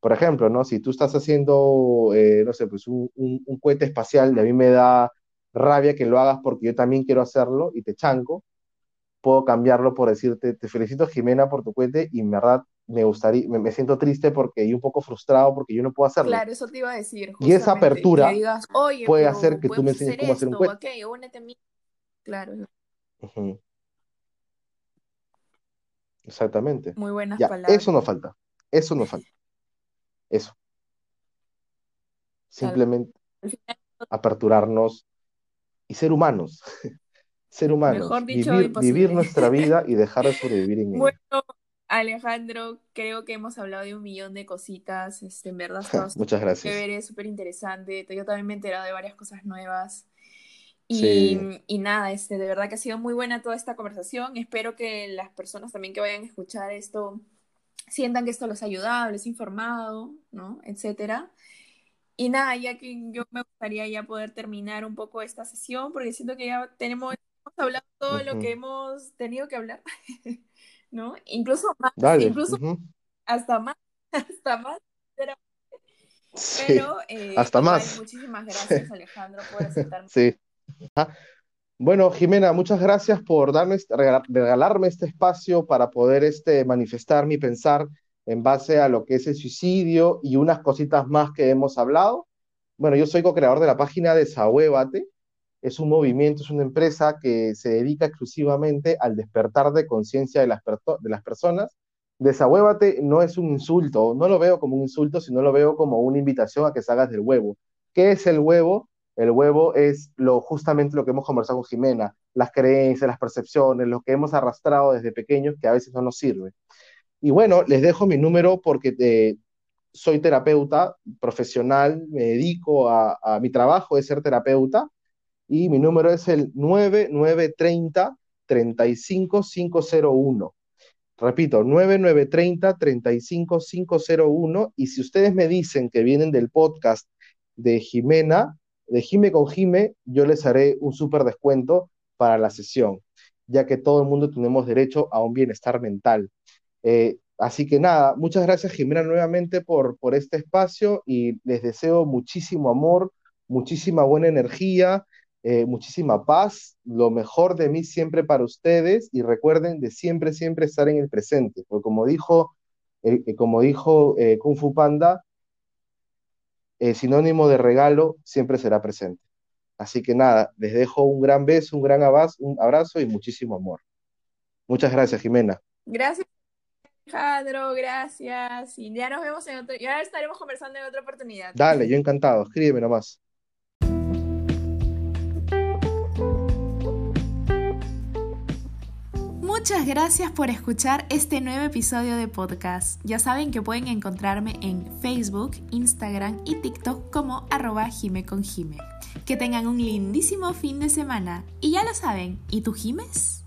[SPEAKER 2] Por ejemplo, ¿no? Si tú estás haciendo, eh, no sé, pues un, un, un cohete espacial y a mí me da rabia que lo hagas porque yo también quiero hacerlo y te chanco, puedo cambiarlo por decirte, te felicito Jimena por tu cuenta y en verdad me gustaría, me, siento triste porque y un poco frustrado porque yo no puedo hacerlo.
[SPEAKER 1] Claro, eso te iba a decir.
[SPEAKER 2] Y esa apertura puede hacer que tú me enseñes cómo hacer un cuento.
[SPEAKER 1] Okay, únete a mí. Claro.
[SPEAKER 2] Exactamente.
[SPEAKER 1] Muy buenas palabras.
[SPEAKER 2] Eso no falta. Eso no falta. Eso. Simplemente aperturarnos y ser humanos. [laughs] ser humanos, vivir, nuestra [laughs] vida y dejar de sobrevivir en ella.
[SPEAKER 1] Bueno, Alejandro, creo que hemos hablado de un millón de cositas, este, en verdad, [laughs]
[SPEAKER 2] Muchas gracias.
[SPEAKER 1] súper interesante. Yo también me he enterado de varias cosas nuevas. Y, y, nada, este, de verdad que ha sido muy buena toda esta conversación. Espero que las personas también que vayan a escuchar esto sientan que esto los ha ayudado, les ha informado, ¿no? Etcétera. Y nada, ya que yo me gustaría ya poder terminar un poco esta sesión, porque siento que ya tenemos hablado todo lo que hemos tenido que hablar, [laughs] ¿no? Incluso más, incluso hasta más, [laughs] hasta más. Pero, eh,
[SPEAKER 2] hasta más.
[SPEAKER 1] Muchísimas [laughs] gracias, Alejandro, por aceptarme.
[SPEAKER 2] Sí. Bueno, Jimena, muchas gracias por darme, este, regalarme este espacio para poder este, manifestar mi pensar en base a lo que es el suicidio y unas cositas más que hemos hablado. Bueno, yo soy co-creador de la página de Sahuébate, es un movimiento, es una empresa que se dedica exclusivamente al despertar de conciencia de las personas. Desahuévate no es un insulto, no lo veo como un insulto, sino lo veo como una invitación a que salgas del huevo. ¿Qué es el huevo? El huevo es lo, justamente lo que hemos conversado con Jimena, las creencias, las percepciones, lo que hemos arrastrado desde pequeños que a veces no nos sirve. Y bueno, les dejo mi número porque eh, soy terapeuta profesional, me dedico a, a mi trabajo de ser terapeuta y mi número es el 9930 35501. Repito, 9930 35501 y si ustedes me dicen que vienen del podcast de Jimena, de Jime con Jime, yo les haré un súper descuento para la sesión, ya que todo el mundo tenemos derecho a un bienestar mental. Eh, así que nada, muchas gracias Jimena nuevamente por, por este espacio y les deseo muchísimo amor, muchísima buena energía, eh, muchísima paz, lo mejor de mí siempre para ustedes y recuerden de siempre, siempre estar en el presente, porque como dijo, eh, como dijo Kung Fu Panda, el sinónimo de regalo siempre será presente. Así que nada, les dejo un gran beso, un gran abrazo, un abrazo y muchísimo amor. Muchas gracias, Jimena.
[SPEAKER 1] Gracias, Alejandro, gracias. Y ya nos vemos en otro, ya estaremos conversando en otra oportunidad.
[SPEAKER 2] Dale, yo encantado, escríbeme nomás.
[SPEAKER 1] Muchas gracias por escuchar este nuevo episodio de podcast. Ya saben que pueden encontrarme en Facebook, Instagram y TikTok como arroba con Que tengan un lindísimo fin de semana. Y ya lo saben, ¿y tú Jimes?